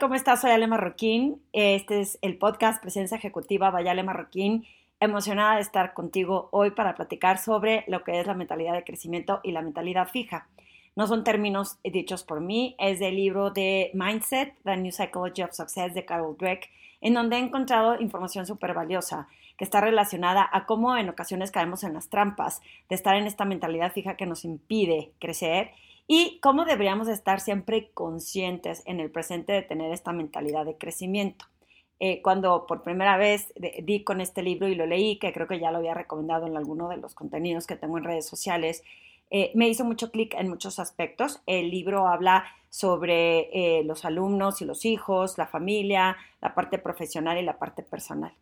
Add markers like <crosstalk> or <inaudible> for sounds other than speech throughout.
¿cómo estás? Soy Ale Marroquín. Este es el podcast Presencia Ejecutiva Vayale Marroquín. Emocionada de estar contigo hoy para platicar sobre lo que es la mentalidad de crecimiento y la mentalidad fija. No son términos dichos por mí, es del libro de Mindset, The New Psychology of Success de Carol Dweck, en donde he encontrado información súper valiosa que está relacionada a cómo en ocasiones caemos en las trampas de estar en esta mentalidad fija que nos impide crecer y cómo deberíamos estar siempre conscientes en el presente de tener esta mentalidad de crecimiento. Eh, cuando por primera vez di con este libro y lo leí, que creo que ya lo había recomendado en alguno de los contenidos que tengo en redes sociales, eh, me hizo mucho clic en muchos aspectos. El libro habla sobre eh, los alumnos y los hijos, la familia, la parte profesional y la parte personal.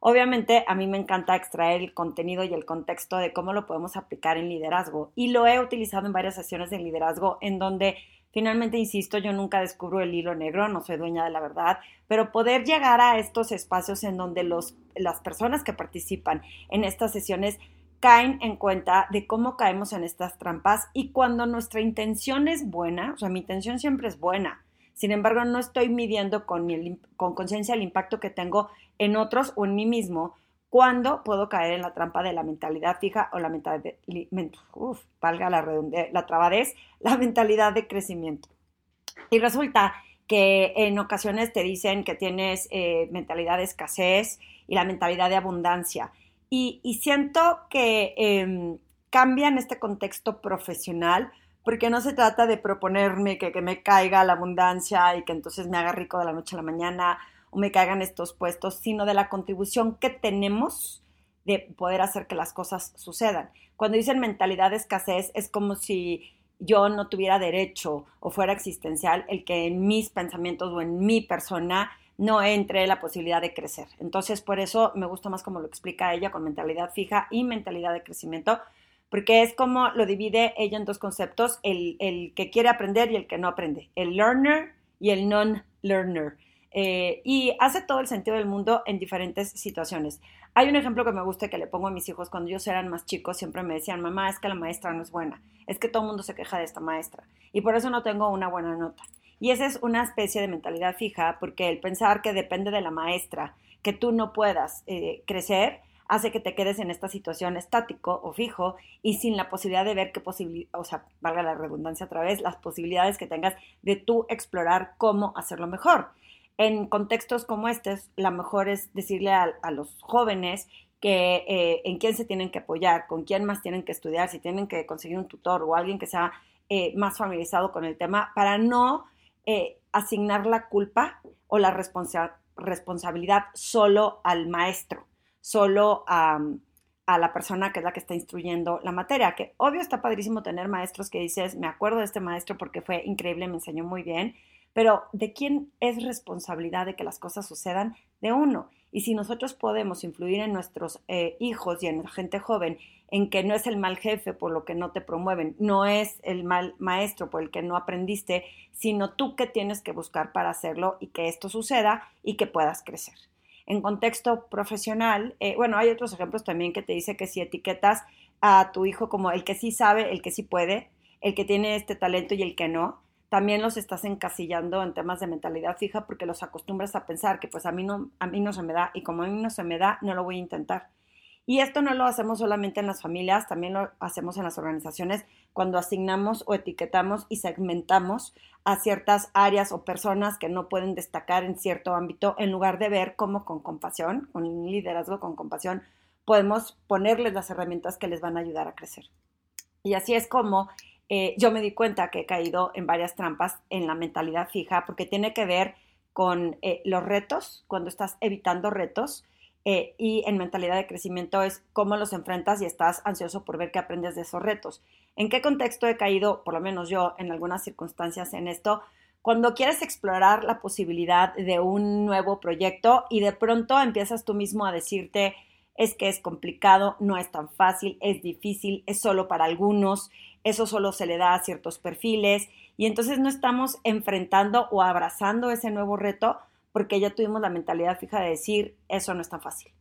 Obviamente a mí me encanta extraer el contenido y el contexto de cómo lo podemos aplicar en liderazgo y lo he utilizado en varias sesiones de liderazgo en donde finalmente, insisto, yo nunca descubro el hilo negro, no soy dueña de la verdad, pero poder llegar a estos espacios en donde los, las personas que participan en estas sesiones caen en cuenta de cómo caemos en estas trampas y cuando nuestra intención es buena, o sea, mi intención siempre es buena, sin embargo, no estoy midiendo con, con conciencia el impacto que tengo en otros o en mí mismo cuando puedo caer en la trampa de la mentalidad fija o la mentalidad, uf, valga la, la trabadez, <laughs> la mentalidad de crecimiento. Y resulta que en ocasiones te dicen que tienes eh, mentalidad de escasez y la mentalidad de abundancia. Y, siento que eh, cambia en este contexto profesional porque no se trata de proponerme que, que, me caiga la abundancia y que entonces me haga rico de la noche a la mañana o me caigan estos puestos, sino de la contribución que tenemos de poder hacer que las cosas sucedan. Cuando dicen mentalidad de escasez, es como si yo no tuviera derecho o fuera existencial el que en mis pensamientos o en mi persona no entre la posibilidad de crecer. Entonces, por eso me gusta más como lo explica ella con mentalidad fija y mentalidad de crecimiento, porque es como lo divide ella en dos conceptos, el, que quiere aprender y el que no aprende, el learner y el non-learner. Eh, y hace todo el sentido del mundo en diferentes situaciones. Hay un ejemplo que me gusta que le pongo a mis hijos cuando ellos eran más chicos, siempre me decían, mamá, es que la maestra no es buena, es que todo el mundo se queja de esta maestra y por eso no tengo una buena nota. Y esa es una especie de mentalidad fija, porque el pensar que depende de la maestra, que tú no puedas eh, crecer, hace que te quedes en esta situación estático o fijo y sin la posibilidad de ver qué posibilidad, o sea, valga la redundancia otra vez, las posibilidades que tengas de tú explorar cómo hacerlo mejor. En contextos como este, la mejor es decirle a, los jóvenes que eh, en quién se tienen que apoyar, con quién más tienen que estudiar, si tienen que conseguir un tutor o alguien que sea eh, más familiarizado con el tema, para no eh, asignar la culpa o la responsabilidad solo al maestro solo a, la persona que es la que está instruyendo la materia, que obvio está padrísimo tener maestros que dices, me acuerdo de este maestro porque fue increíble, me enseñó muy bien, pero ¿de quién es responsabilidad de que las cosas sucedan? De uno. Y si nosotros podemos influir en nuestros eh, hijos y en la gente joven en que no es el mal jefe por lo que no te promueven, no es el mal maestro por el que no aprendiste, sino tú que tienes que buscar para hacerlo y que esto suceda y que puedas crecer en contexto profesional, eh, bueno, hay otros ejemplos también que te dice que si etiquetas a tu hijo como el que sí sabe, el que sí puede, el que tiene este talento y el que no, también los estás encasillando en temas de mentalidad fija porque los acostumbras a pensar que pues a mí no, a mí no se me da y como a mí no se me da, no lo voy a intentar. Y esto no lo hacemos solamente en las familias, también lo hacemos en las organizaciones cuando asignamos o etiquetamos y segmentamos a ciertas áreas o personas que no pueden destacar en cierto ámbito, en lugar de ver cómo con compasión, con liderazgo con compasión, podemos ponerles las herramientas que les van a ayudar a crecer. Y así es como eh, yo me di cuenta que he caído en varias trampas en la mentalidad fija, porque tiene que ver con eh, los retos, cuando estás evitando retos, eh, y en mentalidad de crecimiento es cómo los enfrentas y estás ansioso por ver qué aprendes de esos retos. ¿En qué contexto he caído, por lo menos yo, en algunas circunstancias en esto? Cuando quieres explorar la posibilidad de un nuevo proyecto y de pronto empiezas tú mismo a decirte, es que es complicado, no es tan fácil, es difícil, es solo para algunos, eso solo se le da a ciertos perfiles y entonces no estamos enfrentando o abrazando ese nuevo reto porque ya tuvimos la mentalidad fija de decir, eso no es tan fácil.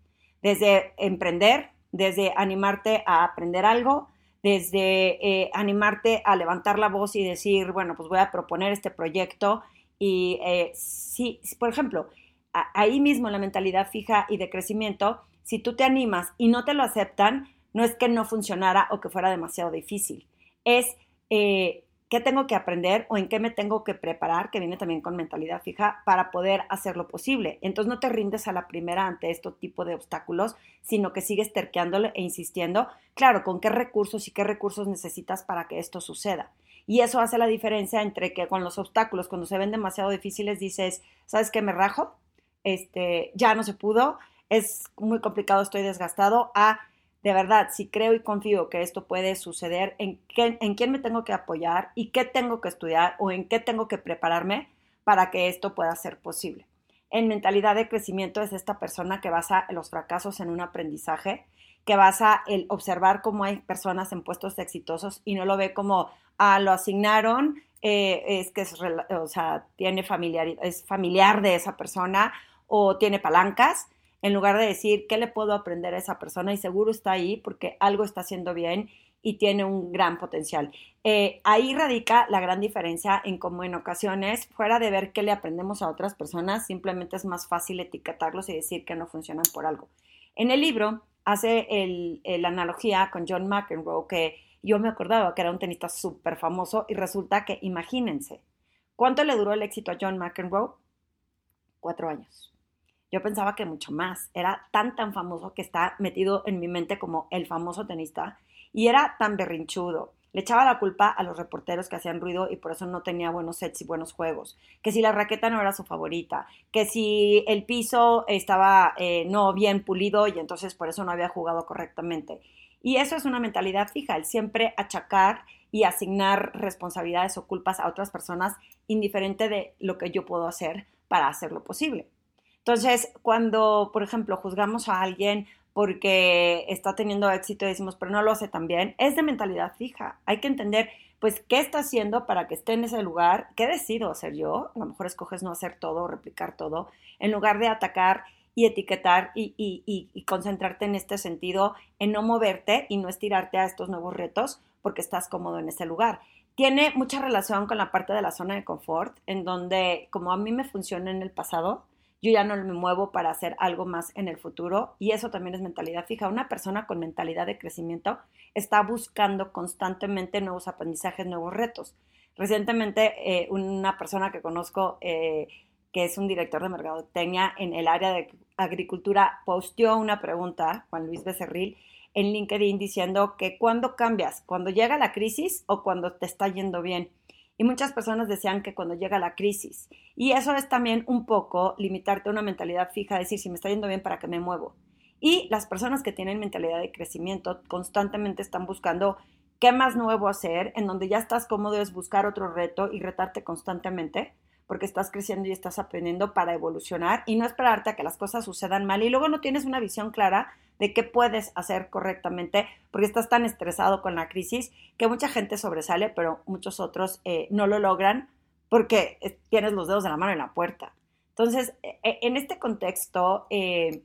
Desde emprender, desde animarte a aprender algo, desde eh, animarte a levantar la voz y decir, bueno, pues voy a proponer este proyecto Y eh, si, por ejemplo, ahí mismo la mentalidad fija y de crecimiento, si tú te animas y no te lo aceptan, no es que no funcionara o que fuera demasiado difícil, es eh, qué tengo que aprender o en qué me tengo que preparar, que viene también con mentalidad fija, para poder hacerlo posible. Entonces no te rindes a la primera ante este tipo de obstáculos, sino que sigues terqueándole e insistiendo, claro, con qué recursos y qué recursos necesitas para que esto suceda. Y eso hace la diferencia entre que con los obstáculos, cuando se ven demasiado difíciles, dices, ¿sabes qué? Me rajo, este, ya no se pudo, es muy complicado, estoy desgastado, a de verdad, si creo y confío que esto puede suceder, en, qué, en quién me tengo que apoyar y qué tengo que estudiar o en qué tengo que prepararme para que esto pueda ser posible. En mentalidad de crecimiento es esta persona que basa los fracasos en un aprendizaje, que basa el observar cómo hay personas en puestos exitosos y no lo ve como, ah, lo asignaron, eh, es que es, o sea, tiene familiar, es familiar de esa persona o tiene palancas, en lugar de decir, ¿qué le puedo aprender a esa persona? Y seguro está ahí porque algo está haciendo bien y tiene un gran potencial. Eh, ahí radica la gran diferencia en cómo en ocasiones, fuera de ver qué le aprendemos a otras personas, simplemente es más fácil etiquetarlos y decir que no funcionan por algo. En el libro hace la analogía con John McEnroe, que yo me acordaba que era un tenista súper famoso y resulta que, imagínense, ¿cuánto le duró el éxito a John McEnroe? Cuatro años. Yo pensaba que mucho más. Era tan, tan famoso que está metido en mi mente como el famoso tenista. Y era tan berrinchudo. Le echaba la culpa a los reporteros que hacían ruido y por eso no tenía buenos sets y buenos juegos. Que si la raqueta no era su favorita. Que si el piso estaba eh, no bien pulido y entonces por eso no había jugado correctamente. Y eso es una mentalidad fija, el siempre achacar y asignar responsabilidades o culpas a otras personas indiferente de lo que yo puedo hacer para hacerlo posible. Entonces, cuando, por ejemplo, juzgamos a alguien porque está teniendo éxito y decimos, pero no lo hace tan bien, es de mentalidad fija. Hay que entender, pues, qué está haciendo para que esté en ese lugar, qué decido hacer yo. A lo mejor escoges no hacer todo, replicar todo, en lugar de atacar y etiquetar y, y, concentrarte en este sentido, en no moverte y no estirarte a estos nuevos retos porque estás cómodo en ese lugar. Tiene mucha relación con la parte de la zona de confort, en donde como a mí me funciona en el pasado, yo ya no me muevo para hacer algo más en el futuro y eso también es mentalidad fija. Una persona con mentalidad de crecimiento está buscando constantemente nuevos aprendizajes, nuevos retos. Recientemente eh, una persona que conozco eh, que es un director de mercadotecnia en el área de agricultura posteó una pregunta, Juan Luis Becerril, en LinkedIn diciendo que cuando cambias, cuando llega la crisis o cuando te está yendo bien. Y muchas personas desean que cuando llega la crisis. Y eso es también un poco limitarte a una mentalidad fija, decir, si me está yendo bien, ¿para qué me muevo? Y las personas que tienen mentalidad de crecimiento constantemente están buscando qué más nuevo hacer, en donde ya estás cómodo es buscar otro reto y retarte constantemente porque estás creciendo y estás aprendiendo para evolucionar y no esperarte a que las cosas sucedan mal y luego no tienes una visión clara de qué puedes hacer correctamente porque estás tan estresado con la crisis que mucha gente sobresale, pero muchos otros eh, no lo logran porque eh, tienes los dedos de la mano en la puerta. Entonces, e, e, en este contexto, eh,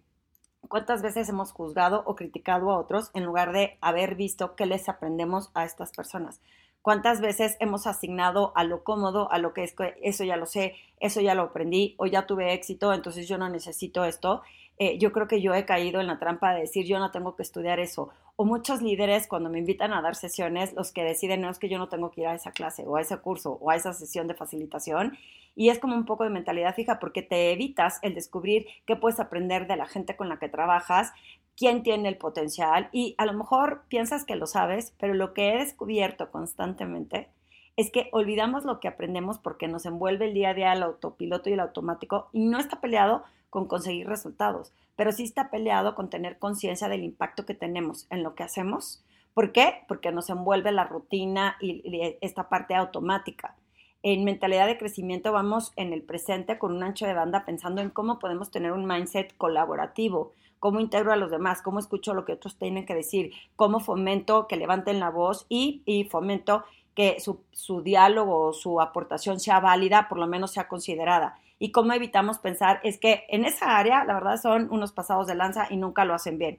¿cuántas veces hemos juzgado o criticado a otros en lugar de haber visto qué les aprendemos a estas personas? ¿Cuántas veces hemos asignado a lo cómodo, a lo que es eso ya lo sé, eso ya lo aprendí o ya tuve éxito, entonces yo no necesito esto? Eh, yo creo que yo he caído en la trampa de decir yo no tengo que estudiar eso. O muchos líderes cuando me invitan a dar sesiones, los que deciden no es que yo no tengo que ir a esa clase o a ese curso o a esa sesión de facilitación. Y es como un poco de mentalidad fija porque te evitas el descubrir qué puedes aprender de la gente con la que trabajas, quién tiene el potencial y a lo mejor piensas que lo sabes, pero lo que he descubierto constantemente es que olvidamos lo que aprendemos porque nos envuelve el día a día el autopiloto y el automático y no está peleado con conseguir resultados, pero sí está peleado con tener conciencia del impacto que tenemos en lo que hacemos. ¿Por qué? Porque nos envuelve la rutina y, esta parte automática. En mentalidad de crecimiento vamos en el presente con un ancho de banda pensando en cómo podemos tener un mindset colaborativo, cómo integro a los demás, cómo escucho lo que otros tienen que decir, cómo fomento que levanten la voz y, fomento que su, su diálogo o su aportación sea válida, por lo menos sea considerada. Y cómo evitamos pensar es que en esa área, la verdad, son unos pasados de lanza y nunca lo hacen bien.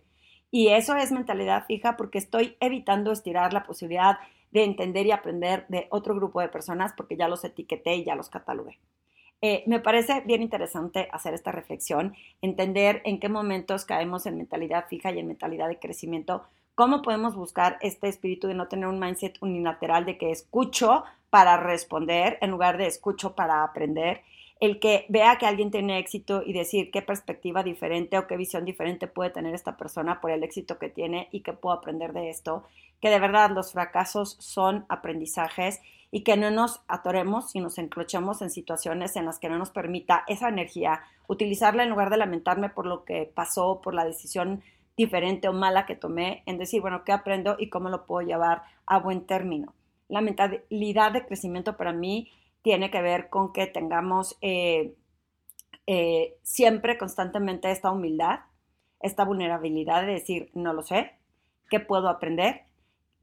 Y eso es mentalidad fija porque estoy evitando estirar la posibilidad de entender y aprender de otro grupo de personas porque ya los etiqueté y ya los catalogué. eh, me parece bien interesante hacer esta reflexión, entender en qué momentos caemos en mentalidad fija y en mentalidad de crecimiento, cómo podemos buscar este espíritu de no tener un mindset unilateral de que escucho para responder en lugar de escucho para aprender, el que vea que alguien tiene éxito y decir qué perspectiva diferente o qué visión diferente puede tener esta persona por el éxito que tiene y qué puedo aprender de esto, que de verdad los fracasos son aprendizajes y que no nos atoremos y nos encrochemos en situaciones en las que no nos permita esa energía utilizarla en lugar de lamentarme por lo que pasó, por la decisión diferente o mala que tomé, en decir, bueno, ¿qué aprendo y cómo lo puedo llevar a buen término? La mentalidad de crecimiento para mí tiene que ver con que tengamos eh, eh, siempre constantemente esta humildad, esta vulnerabilidad de decir, no lo sé, ¿qué puedo aprender?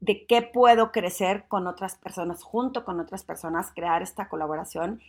de qué puedo crecer con otras personas, junto con otras personas, crear esta colaboración.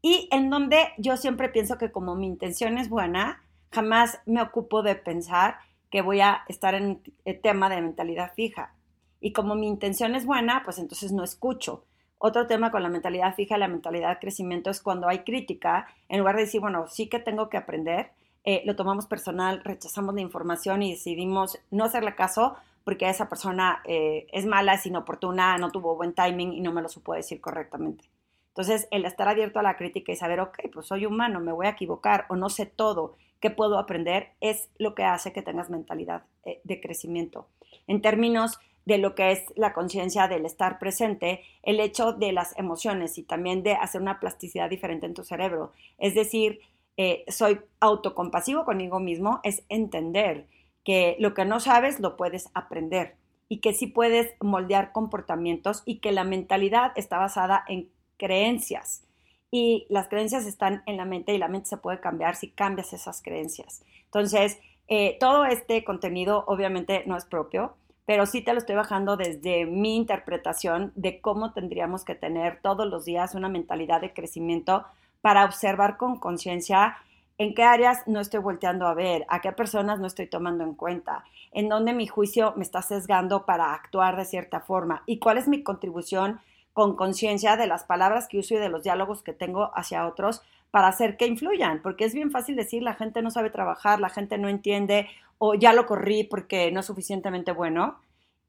Y en donde yo siempre pienso que como mi intención es buena, jamás me ocupo de pensar que voy a estar en el tema de mentalidad fija. Y como mi intención es buena, pues entonces no escucho. Otro tema con la mentalidad fija, la mentalidad crecimiento, es cuando hay crítica, en lugar de decir, bueno, sí que tengo que aprender, eh, lo tomamos personal, rechazamos la información y decidimos no hacerle caso porque esa persona eh, es mala, es inoportuna, no tuvo buen timing y no me lo supo decir correctamente. Entonces, el estar abierto a la crítica y saber, ok, pues soy humano, me voy a equivocar o no sé todo, ¿qué puedo aprender? Es lo que hace que tengas mentalidad eh, de crecimiento. En términos de lo que es la conciencia del estar presente, el hecho de las emociones y también de hacer una plasticidad diferente en tu cerebro. Es decir, eh, soy autocompasivo conmigo mismo, es entender que lo que no sabes lo puedes aprender y que sí puedes moldear comportamientos y que la mentalidad está basada en creencias y las creencias están en la mente y la mente se puede cambiar si cambias esas creencias. Entonces, eh, todo este contenido obviamente no es propio, pero sí te lo estoy bajando desde mi interpretación de cómo tendríamos que tener todos los días una mentalidad de crecimiento para observar con conciencia en qué áreas no estoy volteando a ver, a qué personas no estoy tomando en cuenta, en dónde mi juicio me está sesgando para actuar de cierta forma y cuál es mi contribución con conciencia de las palabras que uso y de los diálogos que tengo hacia otros para hacer que influyan, porque es bien fácil decir la gente no sabe trabajar, la gente no entiende o ya lo corrí porque no es suficientemente bueno.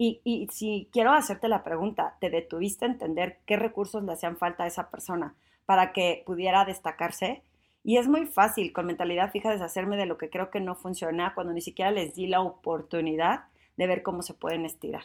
Y, si quiero hacerte la pregunta, ¿te detuviste a entender qué recursos le hacían falta a esa persona para que pudiera destacarse? Y es muy fácil con mentalidad fija deshacerme de lo que creo que no funciona cuando ni siquiera les di la oportunidad de ver cómo se pueden estirar.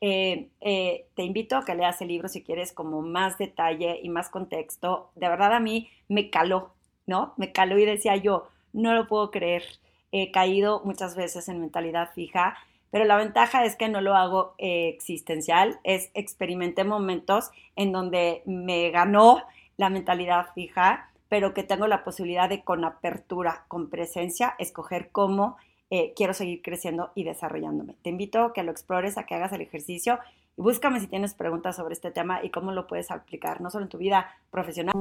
Eh, eh, te invito a que leas el libro si quieres como más detalle y más contexto. De verdad a mí me caló, ¿no? Me caló y decía yo, no lo puedo creer. He caído muchas veces en mentalidad fija, pero la ventaja es que no lo hago eh, existencial, es experimenté momentos en donde me ganó la mentalidad fija pero que tengo la posibilidad de con apertura, con presencia, escoger cómo eh, quiero seguir creciendo y desarrollándome. Te invito a que lo explores, a que hagas el ejercicio y búscame si tienes preguntas sobre este tema y cómo lo puedes aplicar, no solo en tu vida profesional.